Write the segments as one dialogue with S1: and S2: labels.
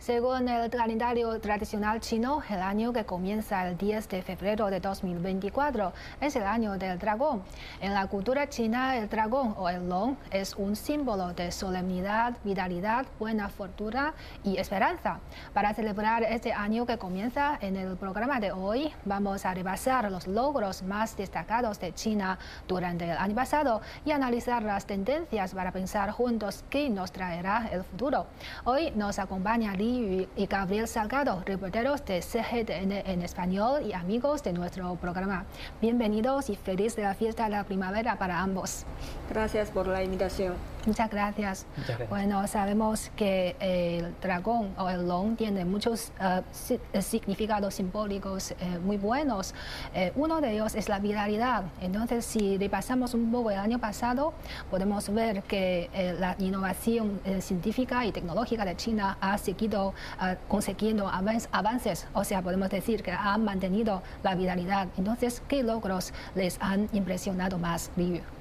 S1: Según el calendario tradicional chino, el año que comienza el 10 de febrero de 2024 es el año del dragón. En la cultura china, el dragón o el long es un símbolo de solemnidad, vitalidad, buena fortuna y esperanza. Para celebrar este año que comienza, en el programa de hoy vamos a repasar los logros más destacados de China durante el año pasado y analizar las tendencias para pensar juntos qué nos traerá el futuro. Hoy nos acompaña Li y Gabriel Salgado, reporteros de CGTN en español y amigos de nuestro programa. Bienvenidos y feliz de la fiesta de la primavera para ambos.
S2: Gracias por la invitación.
S1: Muchas gracias. Bueno, sabemos que el dragón o el long tiene muchos eh, eh, significados simbólicos eh, muy buenos. uno de ellos es la viralidad. Entonces, si repasamos un poco el año pasado, podemos ver que la innovación científica y tecnológica de China ha seguido consiguiendo avances. O sea, podemos decir que han mantenido la viralidad. Entonces, ¿qué logros les han impresionado más, Liu?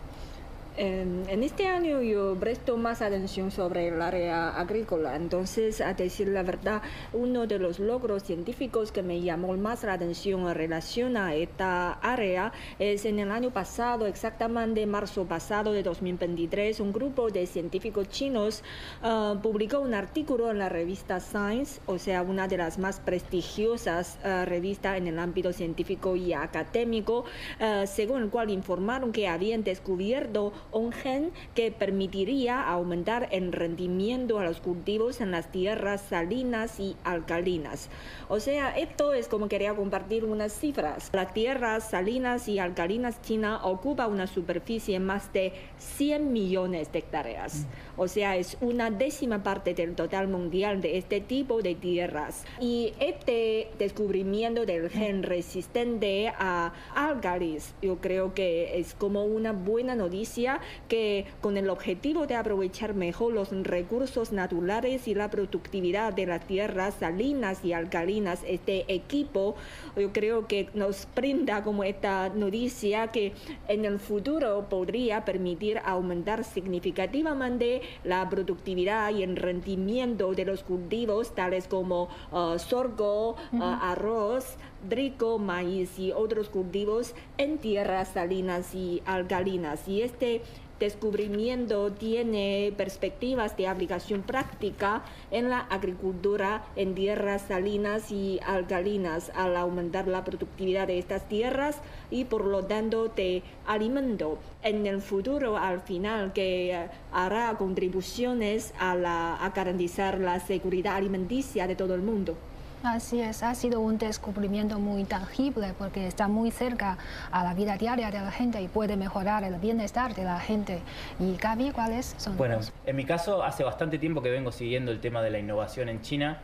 S2: En, este año yo presto más atención sobre el área agrícola, entonces a decir la verdad, uno de los logros científicos que me llamó más la atención en relación a esta área es en el año pasado, exactamente marzo pasado de 2023, un grupo de científicos chinos ah, publicó un artículo en la revista Science, o sea, una de las más prestigiosas ah, revistas en el ámbito científico y académico, ah, según el cual informaron que habían descubierto un gen que permitiría aumentar el rendimiento a los cultivos en las tierras salinas y alcalinas. O sea, esto es como quería compartir unas cifras. Las tierras salinas y alcalinas China ocupa una superficie más de 100 millones de hectáreas. O sea, es una décima parte del total mundial de este tipo de tierras. Y este descubrimiento del gen resistente a algalis, yo creo que es como una buena noticia que con el objetivo de aprovechar mejor los recursos naturales y la productividad de las tierras salinas y alcalinas, este equipo yo creo que nos brinda como esta noticia que en el futuro podría permitir aumentar significativamente la productividad y el rendimiento de los cultivos tales como uh, sorgo, uh, arroz, trigo, maíz y otros cultivos en tierras salinas y alcalinas. Y este descubrimiento tiene perspectivas de aplicación práctica en la agricultura en tierras salinas y alcalinas al aumentar la productividad de estas tierras y por lo tanto de alimento en el futuro al final que hará contribuciones a, la, a garantizar la seguridad alimenticia de todo el mundo.
S1: Así es, ha sido un descubrimiento muy tangible porque está muy cerca a la vida diaria de la gente y puede mejorar el bienestar de la gente. ¿Y Gaby, cuáles son?
S3: Bueno, en mi caso hace bastante tiempo que vengo siguiendo el tema de la innovación en China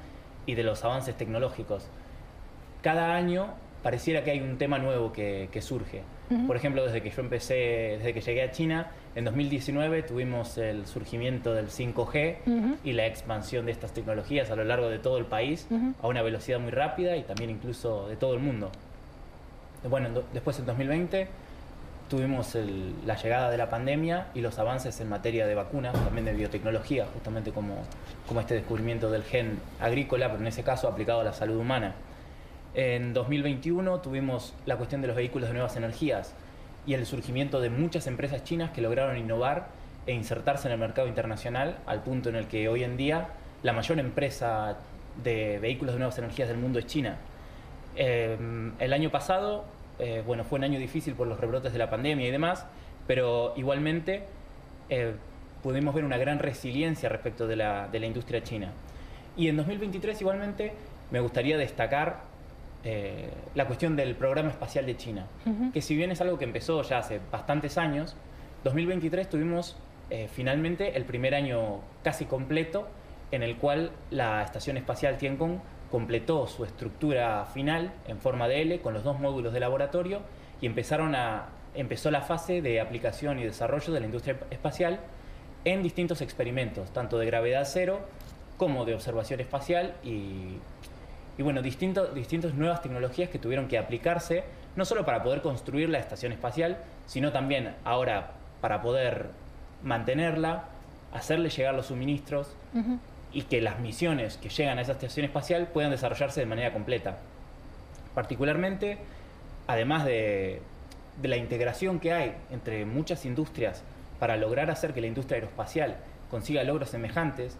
S3: y de los avances tecnológicos. Cada año pareciera que hay un tema nuevo que, surge. Por ejemplo, desde que yo empecé, desde que llegué a China, en 2019 tuvimos el surgimiento del 5G y la expansión de estas tecnologías a lo largo de todo el país a una velocidad muy rápida y también incluso de todo el mundo. Bueno, después en 2020 tuvimos la llegada de la pandemia y los avances en materia de vacunas, también de biotecnología, justamente como, como este descubrimiento del gen agrícola, pero en ese caso aplicado a la salud humana. En 2021 tuvimos la cuestión de los vehículos de nuevas energías y el surgimiento de muchas empresas chinas que lograron innovar e insertarse en el mercado internacional al punto en el que hoy en día la mayor empresa de vehículos de nuevas energías del mundo es China. Eh, el año pasado, eh, bueno, fue un año difícil por los rebrotes de la pandemia y demás, pero igualmente eh, pudimos ver una gran resiliencia respecto de la, de la industria china. Y en 2023 igualmente me gustaría destacar eh, la cuestión del programa espacial de China, que si bien es algo que empezó ya hace bastantes años, 2023 tuvimos eh, finalmente el primer año casi completo en el cual la Estación Espacial Tiangong completó su estructura final en forma de L con los dos módulos de laboratorio y empezaron a, empezó la fase de aplicación y desarrollo de la industria espacial en distintos experimentos, tanto de gravedad cero como de observación espacial y y bueno, distintas nuevas tecnologías que tuvieron que aplicarse, no solo para poder construir la estación espacial, sino también ahora para poder mantenerla, hacerle llegar los suministros y que las misiones que llegan a esa estación espacial puedan desarrollarse de manera completa. Particularmente, además de, la integración que hay entre muchas industrias para lograr hacer que la industria aeroespacial consiga logros semejantes,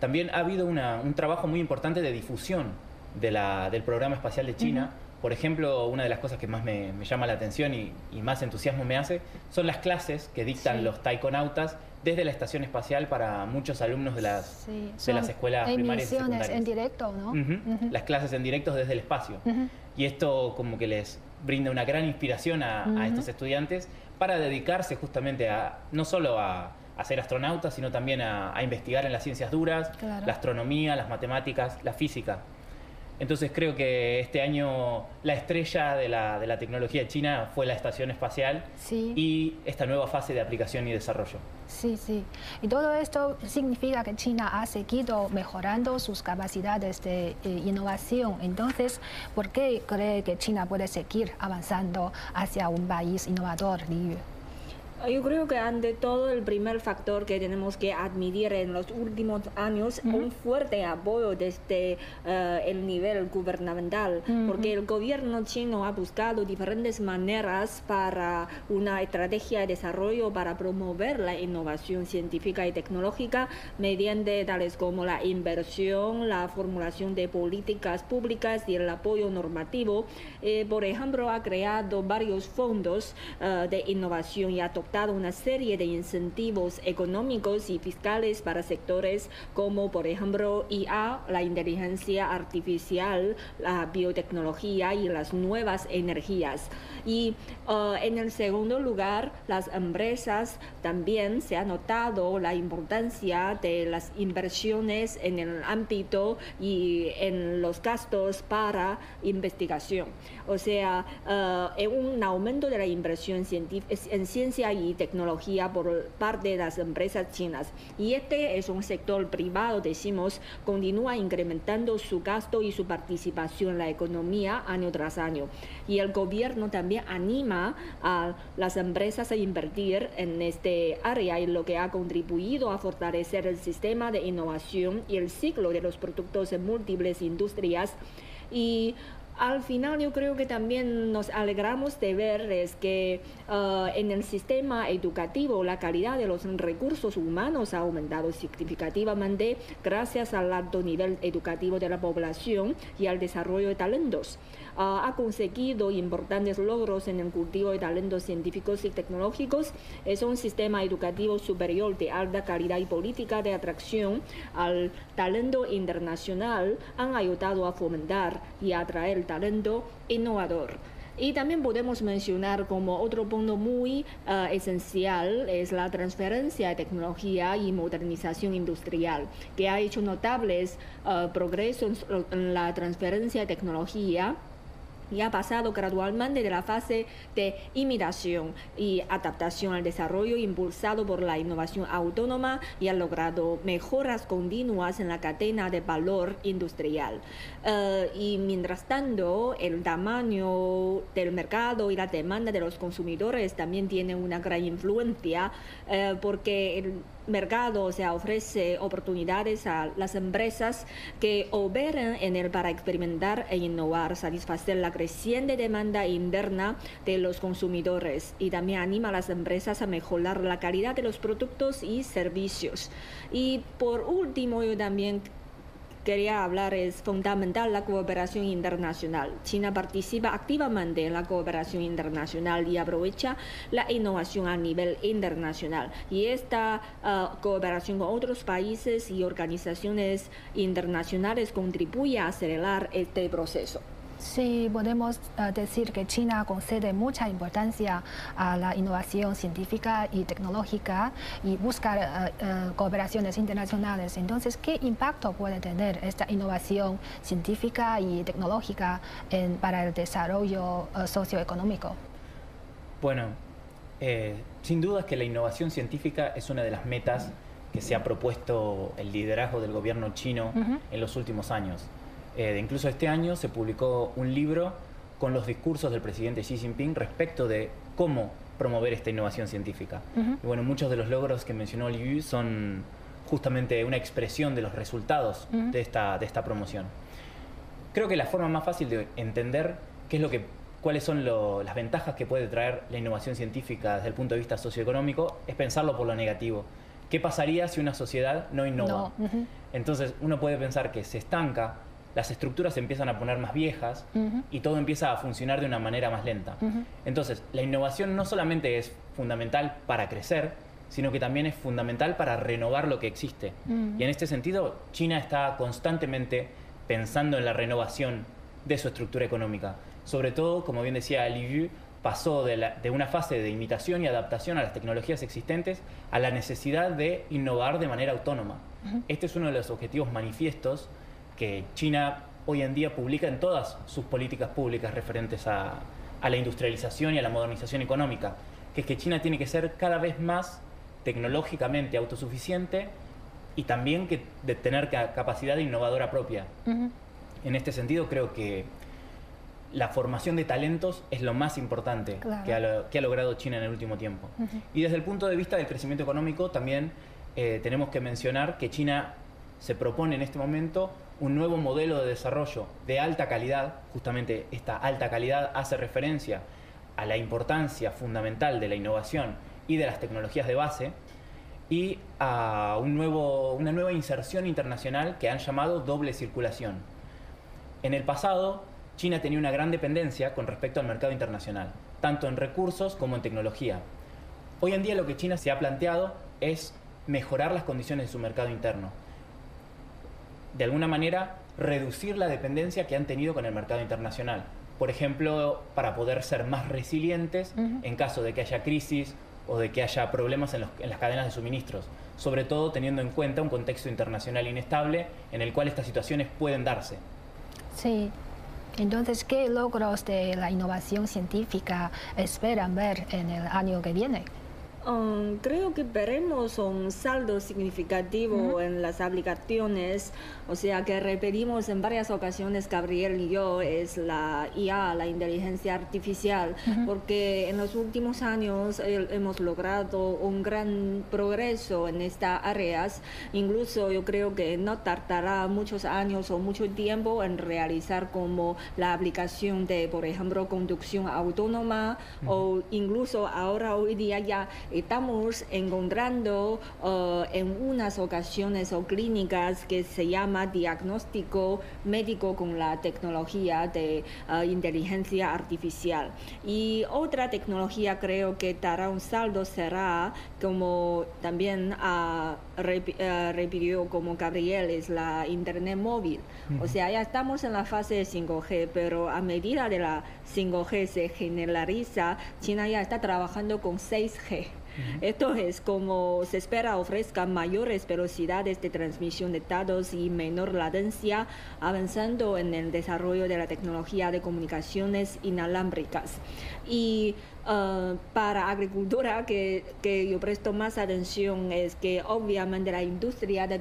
S3: también ha habido un trabajo muy importante de difusión del programa espacial de China. Por ejemplo, una de las cosas que más me, llama la atención y, más entusiasmo me hace son las clases que dictan los taikonautas desde la estación espacial para muchos alumnos de las, de las escuelas primarias y secundarias.
S1: en directo, ¿no?
S3: Las clases en directo desde el espacio. Y esto como que les brinda una gran inspiración a, estos estudiantes para dedicarse justamente a no solo a, ser astronautas, sino también a, investigar en las ciencias duras, la astronomía, las matemáticas, la física. Entonces creo que este año la estrella de la, de la tecnología china fue la estación espacial y esta nueva fase de aplicación y desarrollo.
S1: Sí, sí. Y todo esto significa que China ha seguido mejorando sus capacidades de eh, innovación. Entonces, ¿por qué cree que China puede seguir avanzando hacia un país innovador, Liu?
S2: Yo creo que ante todo el primer factor que tenemos que admitir en los últimos años un fuerte apoyo desde eh, el nivel gubernamental, porque el gobierno chino ha buscado diferentes maneras para una estrategia de desarrollo para promover la innovación científica y tecnológica mediante tales como la inversión, la formulación de políticas públicas y el apoyo normativo. Eh, por ejemplo, ha creado varios fondos eh, de innovación y una serie de incentivos económicos y fiscales para sectores como, por ejemplo, IA, la inteligencia artificial, la biotecnología y las nuevas energías. Y uh, en el segundo lugar, las empresas también se ha notado la importancia de las inversiones en el ámbito y en los gastos para investigación. O sea, uh, un aumento de la inversión en ciencia y tecnología por parte de las empresas chinas. Y este es un sector privado, decimos, continúa incrementando su gasto y su participación en la economía año tras año. Y el gobierno también anima a las empresas a invertir en este área y lo que ha contribuido a fortalecer el sistema de innovación y el ciclo de los productos en múltiples industrias y al final yo creo que también nos alegramos de ver es que uh, en el sistema educativo la calidad de los recursos humanos ha aumentado significativamente gracias al alto nivel educativo de la población y al desarrollo de talentos. Ha conseguido importantes logros en el cultivo de talentos científicos y tecnológicos. Es un sistema educativo superior de alta calidad y política de atracción al talento internacional han ayudado a fomentar y atraer talento innovador. Y también podemos mencionar como otro punto muy uh, esencial es la transferencia de tecnología y modernización industrial, que ha hecho notables uh, progresos en la transferencia de tecnología y ha pasado gradualmente de la fase de imitación y adaptación al desarrollo impulsado por la innovación autónoma y ha logrado mejoras continuas en la cadena de valor industrial. Eh, y mientras tanto, el tamaño del mercado y la demanda de los consumidores también tienen una gran influencia eh, porque el mercado o sea, ofrece oportunidades a las empresas que operan en él para experimentar e innovar, satisfacer la creciente demanda interna de los consumidores y también anima a las empresas a mejorar la calidad de los productos y servicios. Y por último, yo también quería hablar es fundamental la cooperación internacional. China participa activamente en la cooperación internacional y aprovecha la innovación a nivel internacional. Y esta ah, cooperación con otros países y organizaciones internacionales contribuye a acelerar este proceso.
S1: Sí, podemos eh, decir que China concede mucha importancia a la innovación científica y tecnológica y busca eh, eh, cooperaciones internacionales. Entonces, ¿qué impacto puede tener esta innovación científica y tecnológica para el desarrollo socioeconómico?
S3: Bueno, sin duda es que la innovación científica es una de las metas que se ha propuesto el liderazgo del gobierno chino en los últimos años. Eh, incluso este año se publicó un libro con los discursos del presidente Xi Jinping respecto de cómo promover esta innovación científica. Y bueno, muchos de los logros que mencionó Liu son justamente una expresión de los resultados de, esta, de esta promoción. Creo que la forma más fácil de entender qué es lo que, cuáles son las ventajas que puede traer la innovación científica desde el punto de vista socioeconómico es pensarlo por lo negativo. ¿Qué pasaría si una sociedad no innova? Entonces uno puede pensar que se estanca, las estructuras se empiezan a poner más viejas y todo empieza a funcionar de una manera más lenta. Entonces, la innovación no solamente es fundamental para crecer, sino que también es fundamental para renovar lo que existe. Y en este sentido, China está constantemente pensando en la renovación de su estructura económica. Sobre todo, como bien decía Liu, pasó de, una fase de imitación y adaptación a las tecnologías existentes a la necesidad de innovar de manera autónoma. Este es uno de los objetivos manifiestos que China hoy en día publica en todas sus políticas públicas referentes a, la industrialización y a la modernización económica, que es que China tiene que ser cada vez más tecnológicamente autosuficiente y también que de tener capacidad innovadora propia. En este sentido creo que la formación de talentos es lo más importante que, ha, logrado China en el último tiempo. Y desde el punto de vista del crecimiento económico también eh, tenemos que mencionar que China se propone en este momento un nuevo modelo de desarrollo de alta calidad, justamente esta alta calidad hace referencia a la importancia fundamental de la innovación y de las tecnologías de base, y a un nuevo, una nueva inserción internacional que han llamado doble circulación. En el pasado, China tenía una gran dependencia con respecto al mercado internacional, tanto en recursos como en tecnología. Hoy en día lo que China se ha planteado es mejorar las condiciones de su mercado interno. De alguna manera, reducir la dependencia que han tenido con el mercado internacional. Por ejemplo, para poder ser más resilientes en caso de que haya crisis o de que haya problemas en, en, las cadenas de suministros, sobre todo teniendo en cuenta un contexto internacional inestable en el cual estas situaciones pueden darse.
S1: Sí, entonces, ¿qué logros de la innovación científica esperan ver en el año que viene?
S2: Um, creo que veremos un saldo significativo en las aplicaciones, o sea que repetimos en varias ocasiones, Gabriel y yo, es la IA, la inteligencia artificial, porque en los últimos años hemos logrado un gran progreso en estas áreas, incluso yo creo que no tardará muchos años o mucho tiempo en realizar como la aplicación de, por ejemplo, conducción autónoma o incluso ahora hoy día ya estamos encontrando uh, en unas ocasiones o clínicas que se llama diagnóstico médico con la tecnología de uh, inteligencia artificial. Y otra tecnología creo que dará un saldo será, como también uh, repitió como Gabriel, es la Internet móvil. O sea, ya estamos en la fase de 5G, pero a medida de la 5G se generaliza, China ya está trabajando con 6G. Esto es como se espera ofrezca mayores velocidades de transmisión de datos y menor latencia, avanzando en el desarrollo de la tecnología de comunicaciones inalámbricas. Y uh, para agricultura que, que, yo presto más atención es que obviamente la industria de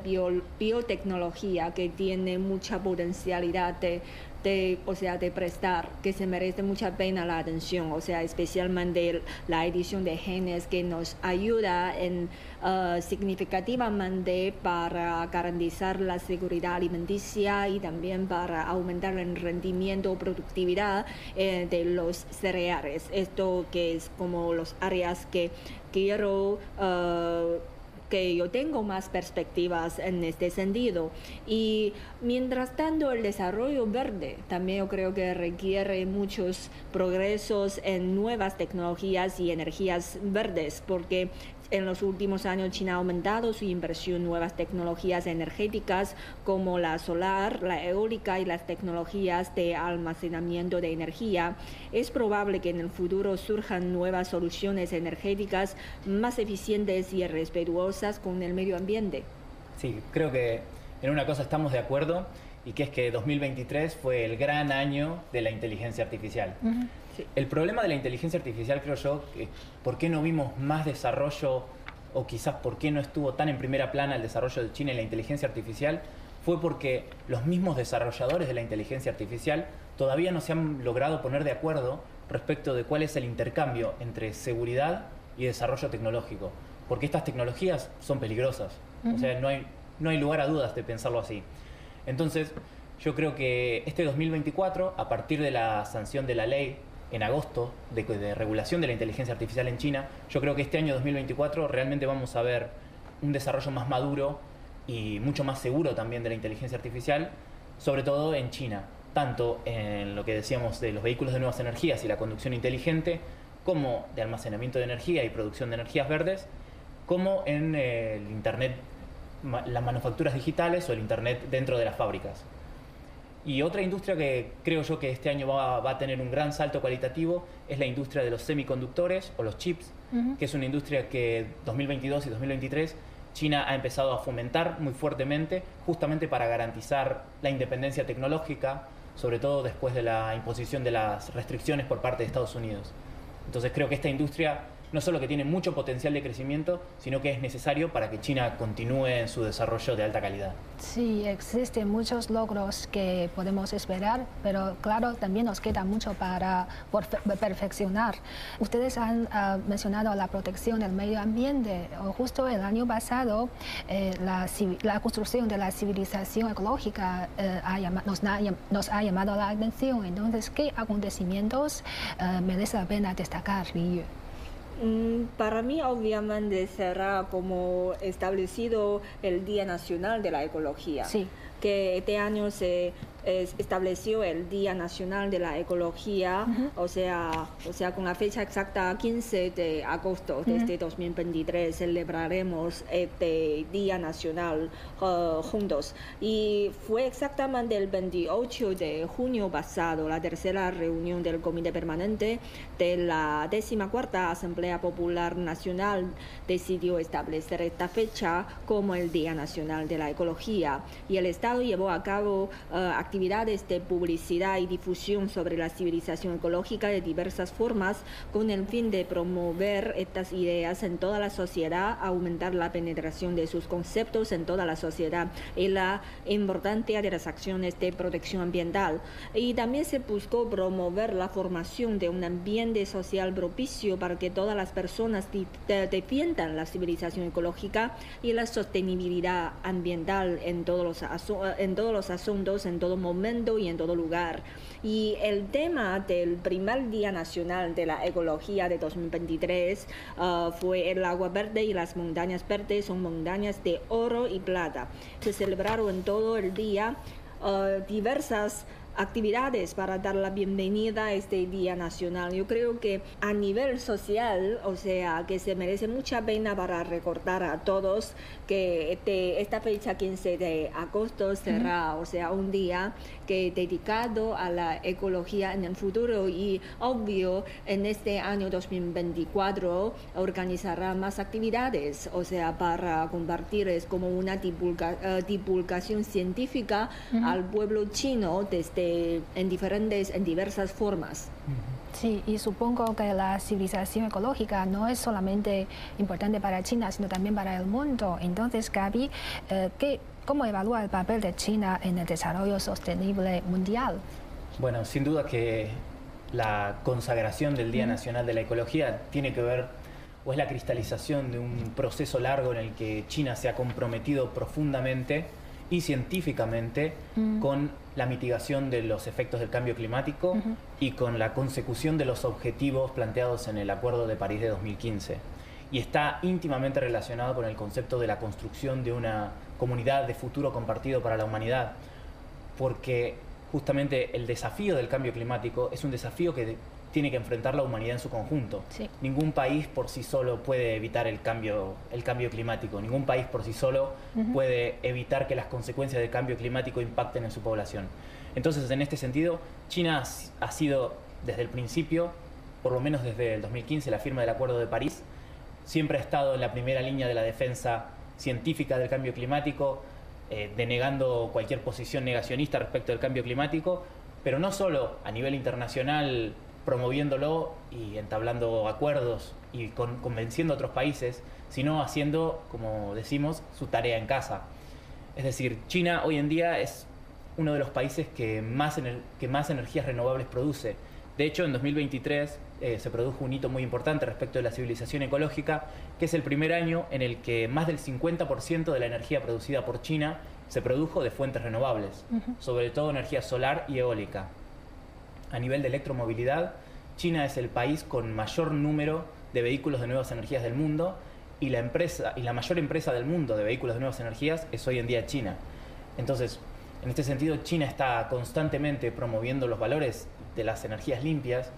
S2: biotecnología que tiene mucha potencialidad de de, o sea, de prestar, que se merece mucha pena la atención, o sea, especialmente la edición de genes que nos ayuda en uh, significativamente para garantizar la seguridad alimenticia y también para aumentar el rendimiento o productividad eh, de los cereales. Esto que es como los áreas que quiero uh, que yo tengo más perspectivas en este sentido. Y mientras tanto, el desarrollo verde también yo creo que requiere muchos progresos en nuevas tecnologías y energías verdes, porque en los últimos años China ha aumentado su inversión en nuevas tecnologías energéticas como la solar, la eólica y las tecnologías de almacenamiento de energía. Es probable que en el futuro surjan nuevas soluciones energéticas más eficientes y respetuosas con el medio ambiente.
S3: Sí, creo que en una cosa estamos de acuerdo y que es que 2023 fue el gran año de la inteligencia artificial. El problema de la inteligencia artificial, creo yo, que por qué no vimos más desarrollo o quizás por qué no estuvo tan en primera plana el desarrollo de China en la inteligencia artificial, fue porque los mismos desarrolladores de la inteligencia artificial todavía no se han logrado poner de acuerdo respecto de cuál es el intercambio entre seguridad y desarrollo tecnológico, porque estas tecnologías son peligrosas, o sea, no hay, no hay lugar a dudas de pensarlo así. Entonces, yo creo que este 2024, a partir de la sanción de la ley en agosto de, regulación de la inteligencia artificial en China, yo creo que este año 2024 realmente vamos a ver un desarrollo más maduro y mucho más seguro también de la inteligencia artificial, sobre todo en China, tanto en lo que decíamos de los vehículos de nuevas energías y la conducción inteligente, como de almacenamiento de energía y producción de energías verdes, como en Internet, las manufacturas digitales o el Internet dentro de las fábricas. Y otra industria que creo yo que este año va, a tener un gran salto cualitativo es la industria de los semiconductores o los chips, que es una industria que 2022 y 2023 China ha empezado a fomentar muy fuertemente, justamente para garantizar la independencia tecnológica, sobre todo después de la imposición de las restricciones por parte de Estados Unidos. Entonces creo que esta industria no solo que tiene mucho potencial de crecimiento, sino que es necesario para que China continúe en su desarrollo de alta calidad.
S1: Sí, existen muchos logros que podemos esperar, pero claro, también nos queda mucho para perfeccionar. Ustedes han uh, mencionado la protección del medio ambiente. Justo el año pasado, eh, la, construcción de la civilización ecológica eh, nos, ha, llamado la atención. Entonces, ¿qué acontecimientos uh, merece la pena destacar?
S2: Mm, para mí, obviamente, será como establecido el Día Nacional de la Ecología.
S1: Sí.
S2: Que este año se estableció el Día Nacional de la Ecología, o, sea, o sea, con la fecha exacta 15 de agosto de este 2023 celebraremos este Día Nacional uh, juntos. Y fue exactamente el 28 de junio pasado la tercera reunión del Comité Permanente de la 14 Asamblea Popular Nacional decidió establecer esta fecha como el Día Nacional de la Ecología y el Estado llevó a cabo uh, actividades actividades de publicidad y difusión sobre la civilización ecológica de diversas formas con el fin de promover estas ideas en toda la sociedad, aumentar la penetración de sus conceptos en toda la sociedad y la importancia de las acciones de protección ambiental. Y también se buscó promover la formación de un ambiente social propicio para que todas las personas defiendan la civilización ecológica y la sostenibilidad ambiental en todos los, en todos los asuntos, en todo momento y en todo lugar. Y el tema del primer Día Nacional de la Ecología de 2023 uh, fue el agua verde y las montañas verdes son montañas de oro y plata. Se celebraron todo el día uh, diversas actividades para dar la bienvenida a este Día Nacional. Yo creo que a nivel social, o sea, que se merece mucha pena para recordar a todos que este, esta fecha 15 de agosto será, o sea, un día que dedicado a la ecología en el futuro y obvio en este año 2024 organizará más actividades, o sea, para compartir es como una eh, divulgación científica al pueblo chino desde en diferentes, en diversas formas.
S1: Sí, y supongo que la civilización ecológica no es solamente importante para China, sino también para el mundo. Entonces, Gaby, eh, ¿cómo evalúa el papel de China en el desarrollo sostenible mundial?
S3: Bueno, sin duda que la consagración del Día Nacional de la Ecología tiene que ver o es la cristalización de un proceso largo en el que China se ha comprometido profundamente y científicamente mm. con la mitigación de los efectos del cambio climático y con la consecución de los objetivos planteados en el Acuerdo de París de 2015. Y está íntimamente relacionado con el concepto de la construcción de una comunidad de futuro compartido para la humanidad, porque justamente el desafío del cambio climático es un desafío que tiene que enfrentar la humanidad en su conjunto. Ningún país por sí solo puede evitar el cambio, el cambio climático, ningún país por sí solo puede evitar que las consecuencias del cambio climático impacten en su población. Entonces, en este sentido, China ha sido desde el principio, por lo menos desde el 2015, la firma del Acuerdo de París, siempre ha estado en la primera línea de la defensa científica del cambio climático, eh, denegando cualquier posición negacionista respecto del cambio climático, pero no solo a nivel internacional promoviéndolo y entablando acuerdos y convenciendo a otros países, sino haciendo, como decimos, su tarea en casa. Es decir, China hoy en día es uno de los países que más, que más energías renovables produce. De hecho, en 2023 eh, se produjo un hito muy importante respecto de la civilización ecológica, que es el primer año en el que más del 50% de la energía producida por China se produjo de fuentes renovables, sobre todo energía solar y eólica. A nivel de electromovilidad, China es el país con mayor número de vehículos de nuevas energías del mundo y la empresa y la mayor empresa del mundo de vehículos de nuevas energías es hoy en día China. Entonces, en este sentido, China está constantemente promoviendo los valores de las energías limpias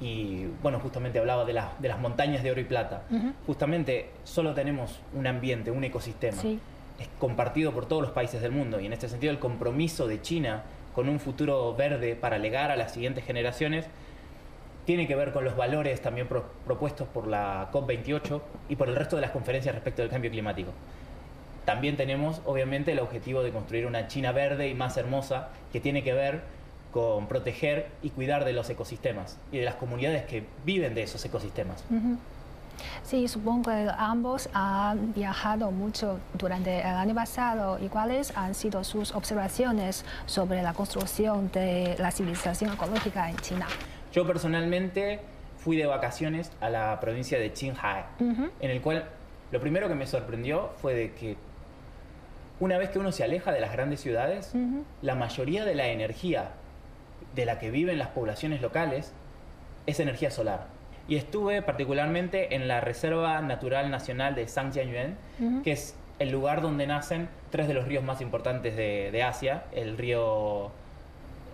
S3: y, bueno, justamente hablaba de, de las montañas de oro y plata. Justamente solo tenemos un ambiente, un ecosistema. Es compartido por todos los países del mundo y en este sentido el compromiso de China con un futuro verde para legar a las siguientes generaciones tiene que ver con los valores también propuestos por la COP28 y por el resto de las conferencias respecto del cambio climático. También tenemos, obviamente, el objetivo de construir una China verde y más hermosa que tiene que ver con proteger y cuidar de los ecosistemas y de las comunidades que viven de esos ecosistemas.
S1: Sí, supongo que ambos han viajado mucho durante el año pasado. ¿Y cuáles han sido sus observaciones sobre la construcción de la civilización ecológica en China?
S3: Yo personalmente fui de vacaciones a la provincia de Qinghai, en el cual lo primero que me sorprendió fue de que una vez que uno se aleja de las grandes ciudades, la mayoría de la energía de la que viven las poblaciones locales es energía solar. Y estuve particularmente en la Reserva Natural Nacional de Zhangjiayuan, que es el lugar donde nacen tres de los ríos más importantes de Asia, el río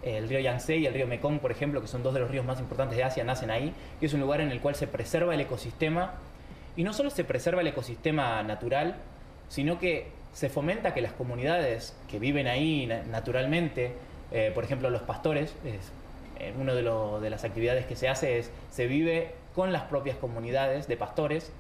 S3: el río Yangtze y el río Mekong, por ejemplo, que son dos de los ríos más importantes de Asia, nacen ahí, y es un lugar en el cual se preserva el ecosistema, y no solo se preserva el ecosistema natural, sino que se fomenta que las comunidades que viven ahí naturalmente, eh, por ejemplo los pastores, es, eh, una de, de las actividades que se hace es, se vive con las propias comunidades de pastores,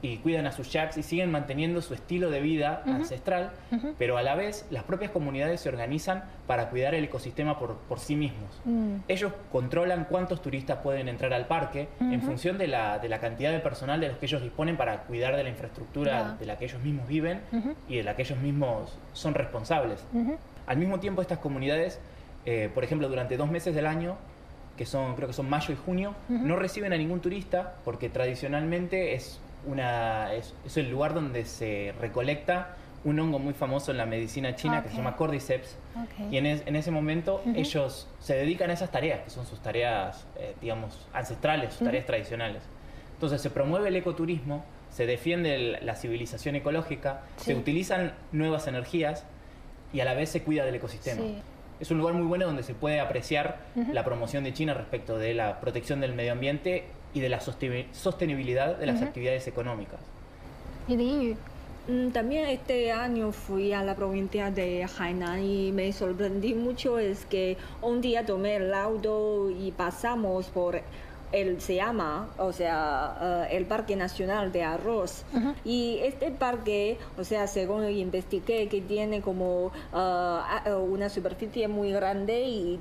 S3: y cuidan a sus yaks y siguen manteniendo su estilo de vida ancestral, pero a la vez las propias comunidades se organizan para cuidar el ecosistema por, por sí mismos. Mm. Ellos controlan cuántos turistas pueden entrar al parque en función de la, de la, cantidad de personal de los que ellos disponen para cuidar de la infraestructura de la que ellos mismos viven y de la que ellos mismos son responsables. Al mismo tiempo estas comunidades, eh, por ejemplo, durante dos meses del año, que son creo que son mayo y junio, no reciben a ningún turista porque tradicionalmente es una, es, el lugar donde se recolecta un hongo muy famoso en la medicina china que se llama Cordyceps. Y en, en, ese momento ellos se dedican a esas tareas, que son sus tareas, eh, digamos, ancestrales, sus tareas tradicionales. Entonces se promueve el ecoturismo, se defiende la civilización ecológica, se utilizan nuevas energías y a la vez se cuida del ecosistema. Es un lugar muy bueno donde se puede apreciar la promoción de China respecto de la protección del medio ambiente y de la sostenibilidad de las actividades económicas.
S2: Mm, también este año fui a la provincia de Hainan y me sorprendí mucho es que un día tomé el auto y pasamos por el se llama, o sea, eh, el Parque Nacional de Arroz. Y este parque, o sea, según investigué, que tiene como eh, una superficie muy grande y,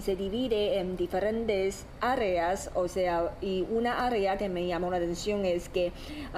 S2: se divide en diferentes áreas, o sea, y una área que me llamó la atención es que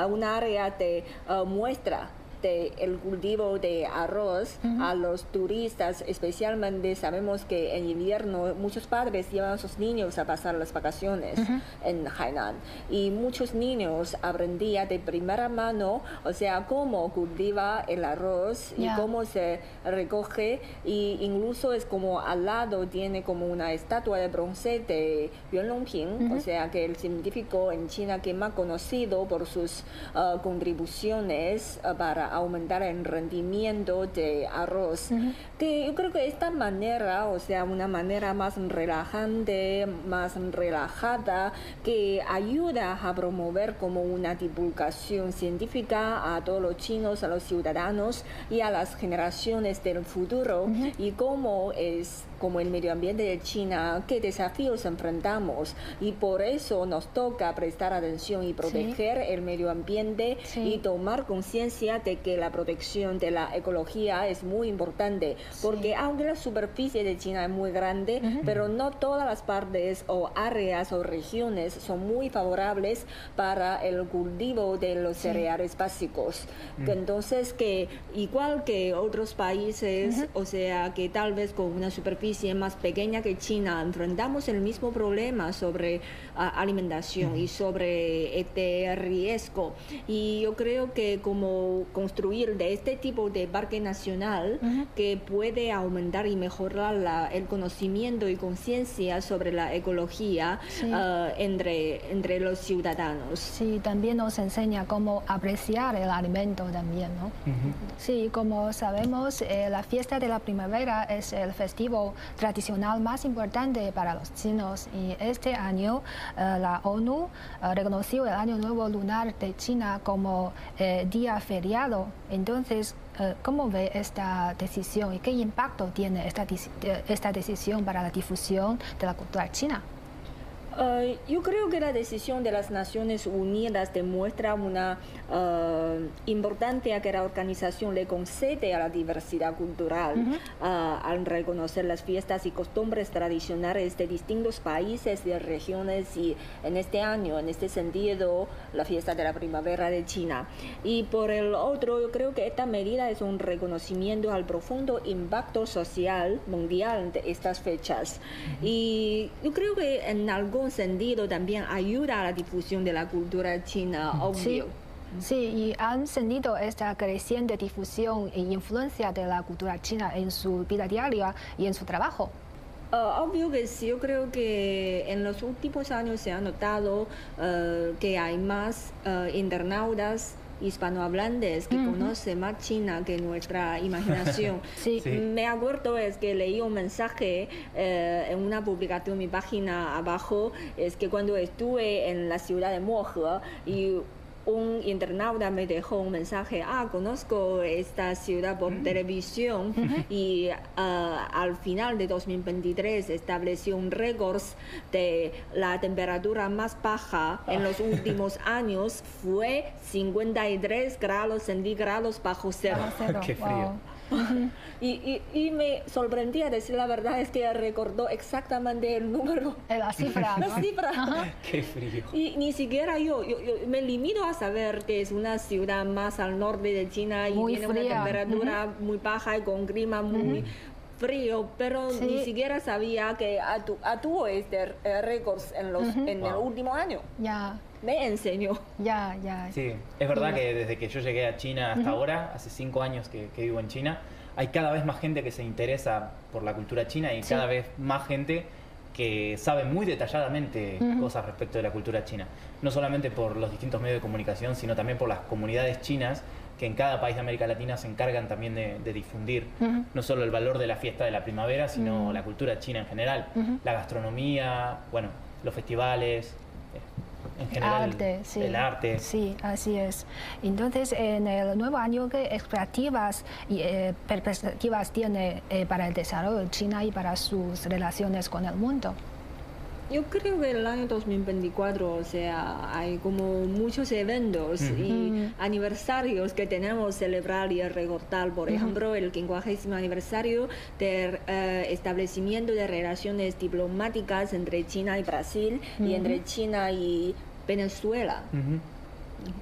S2: una área te muestra el cultivo de arroz a los turistas, especialmente sabemos que en invierno muchos padres llevan a sus niños a pasar las vacaciones en Hainan. Y muchos niños aprendían de primera mano, o sea, cómo cultiva el arroz y cómo se recoge. Y incluso es como al lado tiene como una estatua de bronce de Yuan Longping, o sea, que el científico en China que más conocido por sus uh, contribuciones uh, para aumentar el rendimiento de arroz. Que yo creo que esta manera, o sea, una manera más relajante, más relajada, que ayuda a promover como una divulgación científica a todos los chinos, a los ciudadanos y a las generaciones del futuro y cómo es como el medio ambiente de China, qué desafíos enfrentamos. Y por eso nos toca prestar atención y proteger el medio ambiente y tomar conciencia de que la protección de la ecología es muy importante, porque aunque la superficie de China es muy grande, pero no todas las partes o áreas o regiones son muy favorables para el cultivo de los cereales básicos. Mm. Entonces, que igual que otros países, o sea, que tal vez con una superficie más pequeña que China, enfrentamos el mismo problema sobre ah, alimentación y sobre este riesgo. Y yo creo que como construir de este tipo de parque nacional que puede aumentar y mejorar la, el conocimiento y conciencia sobre la ecología ah, entre, entre los ciudadanos.
S1: Sí, también nos enseña cómo apreciar el alimento también, ¿no? Sí, como sabemos, eh, la fiesta de la primavera es el festivo tradicional más importante para los chinos y este año eh, la ONU eh, reconoció el Año Nuevo Lunar de China como día feriado. Entonces, ¿cómo ve esta decisión y qué impacto tiene esta, esta decisión para la difusión de la cultura china?
S2: Uh, yo creo que la decisión de las Naciones Unidas demuestra una uh, importancia que la organización le concede a la diversidad cultural uh, al reconocer las fiestas y costumbres tradicionales de distintos países y regiones y en este año, en este sentido, la fiesta de la primavera de China. Y por el otro, yo creo que esta medida es un reconocimiento al profundo impacto social mundial de estas fechas. Y yo creo que en algún sentido también ayuda a la difusión de la cultura china, obvio.
S1: Sí. y han sentido esta creciente difusión e influencia de la cultura china en su vida diaria y en su trabajo.
S2: Uh, obvio que sí, yo creo que en los últimos años se ha notado uh, que hay más uh, internautas hispanohablantes que conocen más China que nuestra imaginación. sí. Me acuerdo es que leí un mensaje eh, en una publicación en mi página abajo, es que cuando estuve en la ciudad de Mohe y un internauta me dejó un mensaje, ah, conozco esta ciudad por mm. televisión y ah, al final de 2023 estableció un récord de la temperatura más baja en los últimos años, fue 53 grados centígrados bajo cero.
S3: Qué frío
S2: y, y, me sorprendía, decir la verdad, es que recordó exactamente el número.
S1: La cifra.
S2: la cifra.
S3: Qué frío.
S2: Y ni siquiera yo, yo, me limito a saber que es una ciudad más al norte de China y tiene una temperatura muy baja y con clima muy... frío, pero ni siquiera sabía que tuvo este eh, récords en los en el último año.
S1: Ya.
S2: Me enseñó.
S1: Ya, ya.
S3: Sí, es verdad que desde que yo llegué a China hasta ahora, hace cinco años que, vivo en China, hay cada vez más gente que se interesa por la cultura china y cada vez más gente que sabe muy detalladamente cosas respecto de la cultura china. No solamente por los distintos medios de comunicación, sino también por las comunidades chinas que en cada país de América Latina se encargan también de, difundir no solo el valor de la fiesta de la primavera, sino la cultura china en general, la gastronomía, bueno, los festivales, en general arte, sí. el arte.
S1: Sí, así es. Entonces, en el nuevo año, ¿qué expectativas y eh, perspectivas tiene eh, para el desarrollo de China y para sus relaciones con el mundo?
S2: Yo creo que el año 2024, o sea, hay como muchos eventos y aniversarios que tenemos que celebrar y recordar. Por ejemplo, el 50 aniversario del eh, establecimiento de relaciones diplomáticas entre China y Brasil y entre China y Venezuela.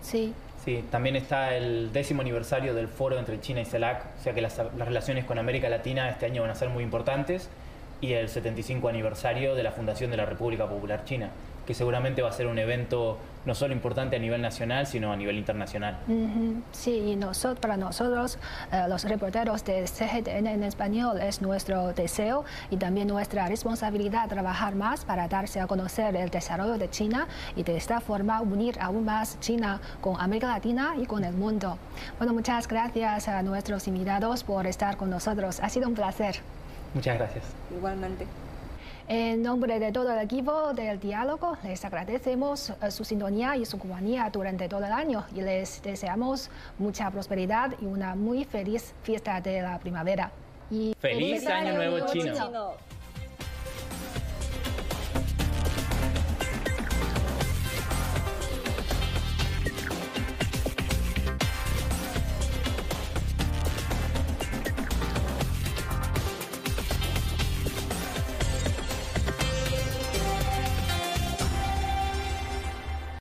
S1: Sí.
S3: Sí, también está el décimo aniversario del foro entre China y CELAC, o sea que las, las relaciones con América Latina este año van a ser muy importantes y el 75 aniversario de la fundación de la República Popular China, que seguramente va a ser un evento no solo importante a nivel nacional, sino a nivel internacional.
S1: Sí, y nosotros, para nosotros, eh, los reporteros de CGTN en español, es nuestro deseo y también nuestra responsabilidad trabajar más para darse a conocer el desarrollo de China y de esta forma unir aún más China con América Latina y con el mundo. Bueno, muchas gracias a nuestros invitados por estar con nosotros. Ha sido un placer.
S3: Muchas gracias.
S2: Igualmente.
S1: En nombre de todo el equipo del diálogo, les agradecemos eh, su sintonía y su compañía durante todo el año y les deseamos mucha prosperidad y una muy feliz fiesta de la primavera.
S3: Y feliz, año, nuevo, chino.